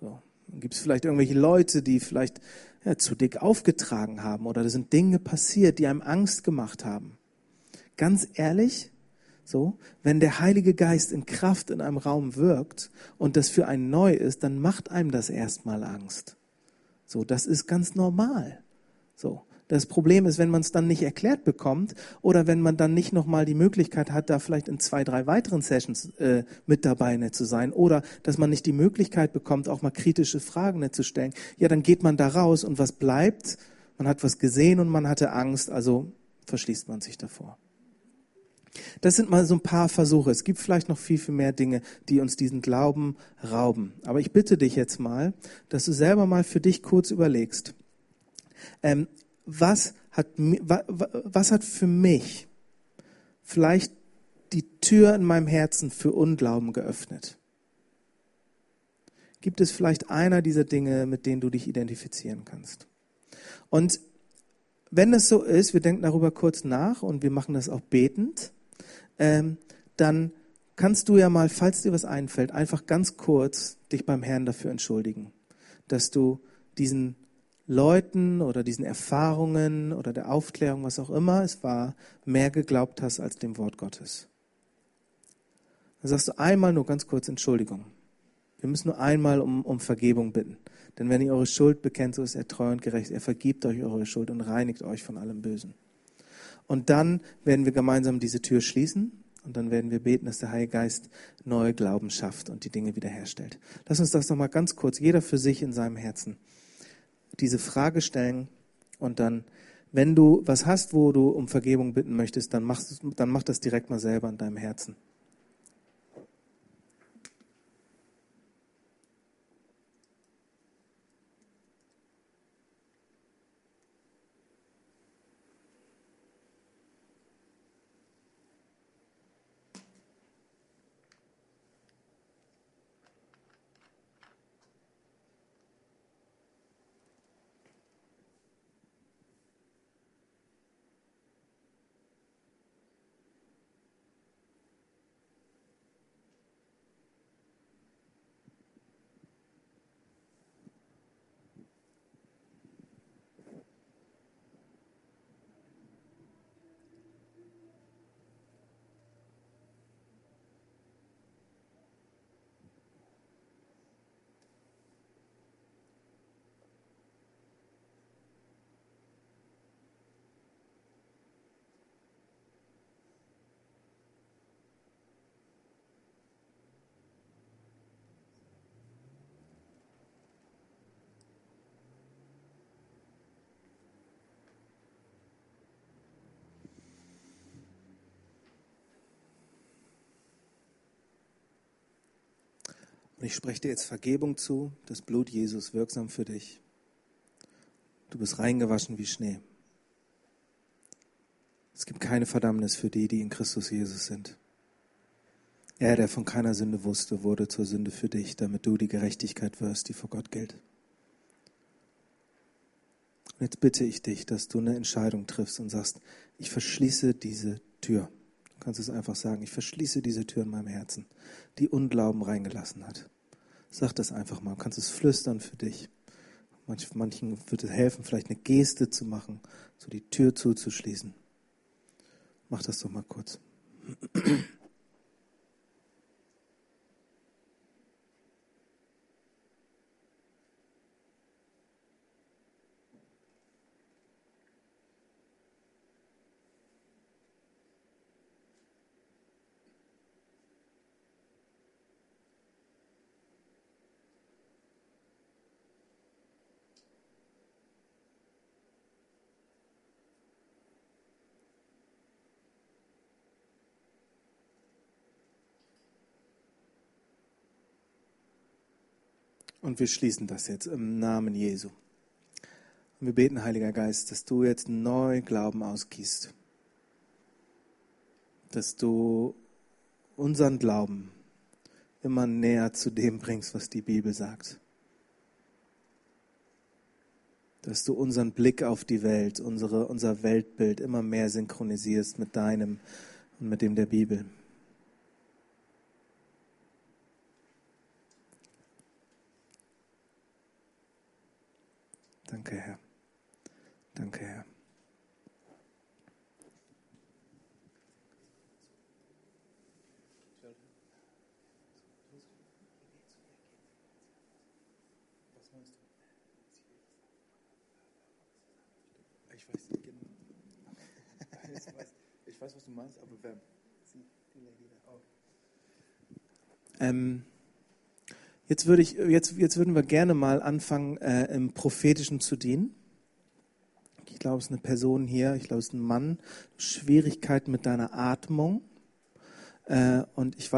So. Gibt es vielleicht irgendwelche Leute, die vielleicht ja, zu dick aufgetragen haben oder da sind Dinge passiert, die einem Angst gemacht haben. Ganz ehrlich, so, wenn der Heilige Geist in Kraft in einem Raum wirkt und das für einen neu ist, dann macht einem das erstmal Angst. So, das ist ganz normal. So. Das Problem ist, wenn man es dann nicht erklärt bekommt oder wenn man dann nicht nochmal die Möglichkeit hat, da vielleicht in zwei, drei weiteren Sessions äh, mit dabei nicht zu sein oder dass man nicht die Möglichkeit bekommt, auch mal kritische Fragen nicht zu stellen, ja, dann geht man da raus und was bleibt? Man hat was gesehen und man hatte Angst, also verschließt man sich davor. Das sind mal so ein paar Versuche. Es gibt vielleicht noch viel, viel mehr Dinge, die uns diesen Glauben rauben. Aber ich bitte dich jetzt mal, dass du selber mal für dich kurz überlegst, ähm, was, hat, was hat für mich vielleicht die Tür in meinem Herzen für Unglauben geöffnet? Gibt es vielleicht einer dieser Dinge, mit denen du dich identifizieren kannst? Und wenn es so ist, wir denken darüber kurz nach und wir machen das auch betend, ähm, dann kannst du ja mal, falls dir was einfällt, einfach ganz kurz dich beim Herrn dafür entschuldigen, dass du diesen Leuten oder diesen Erfahrungen oder der Aufklärung, was auch immer es war, mehr geglaubt hast als dem Wort Gottes. Dann sagst du einmal nur ganz kurz Entschuldigung. Wir müssen nur einmal um, um Vergebung bitten. Denn wenn ihr eure Schuld bekennt, so ist er treu und gerecht. Er vergibt euch eure Schuld und reinigt euch von allem Bösen. Und dann werden wir gemeinsam diese Tür schließen und dann werden wir beten, dass der Heilige Geist neue Glauben schafft und die Dinge wiederherstellt. Lass uns das nochmal ganz kurz, jeder für sich in seinem Herzen, diese Frage stellen und dann, wenn du was hast, wo du um Vergebung bitten möchtest, dann mach, dann mach das direkt mal selber in deinem Herzen. Und ich spreche dir jetzt Vergebung zu, das Blut Jesus wirksam für dich. Du bist reingewaschen wie Schnee. Es gibt keine Verdammnis für die, die in Christus Jesus sind. Er, der von keiner Sünde wusste, wurde zur Sünde für dich, damit du die Gerechtigkeit wirst, die vor Gott gilt. Und jetzt bitte ich dich, dass du eine Entscheidung triffst und sagst, ich verschließe diese Tür. Du kannst es einfach sagen, ich verschließe diese Tür in meinem Herzen, die Unglauben reingelassen hat. Sag das einfach mal, du kannst es flüstern für dich. Manch, manchen wird es helfen, vielleicht eine Geste zu machen, so die Tür zuzuschließen. Mach das doch mal kurz. Und wir schließen das jetzt im Namen Jesu. Und wir beten, Heiliger Geist, dass du jetzt neu Glauben ausgießt. Dass du unseren Glauben immer näher zu dem bringst, was die Bibel sagt. Dass du unseren Blick auf die Welt, unsere, unser Weltbild immer mehr synchronisierst mit deinem und mit dem der Bibel. Danke, Herr. Danke, Herr. Ich weiß nicht genau. Ich weiß, was du meinst, aber wer? Ähm, jetzt, würde ich, jetzt, jetzt würden wir gerne mal anfangen, äh, im Prophetischen zu dienen. Ich glaube, es ist eine Person hier, ich glaube, es ist ein Mann, Schwierigkeiten mit deiner Atmung. Äh, und ich weiß,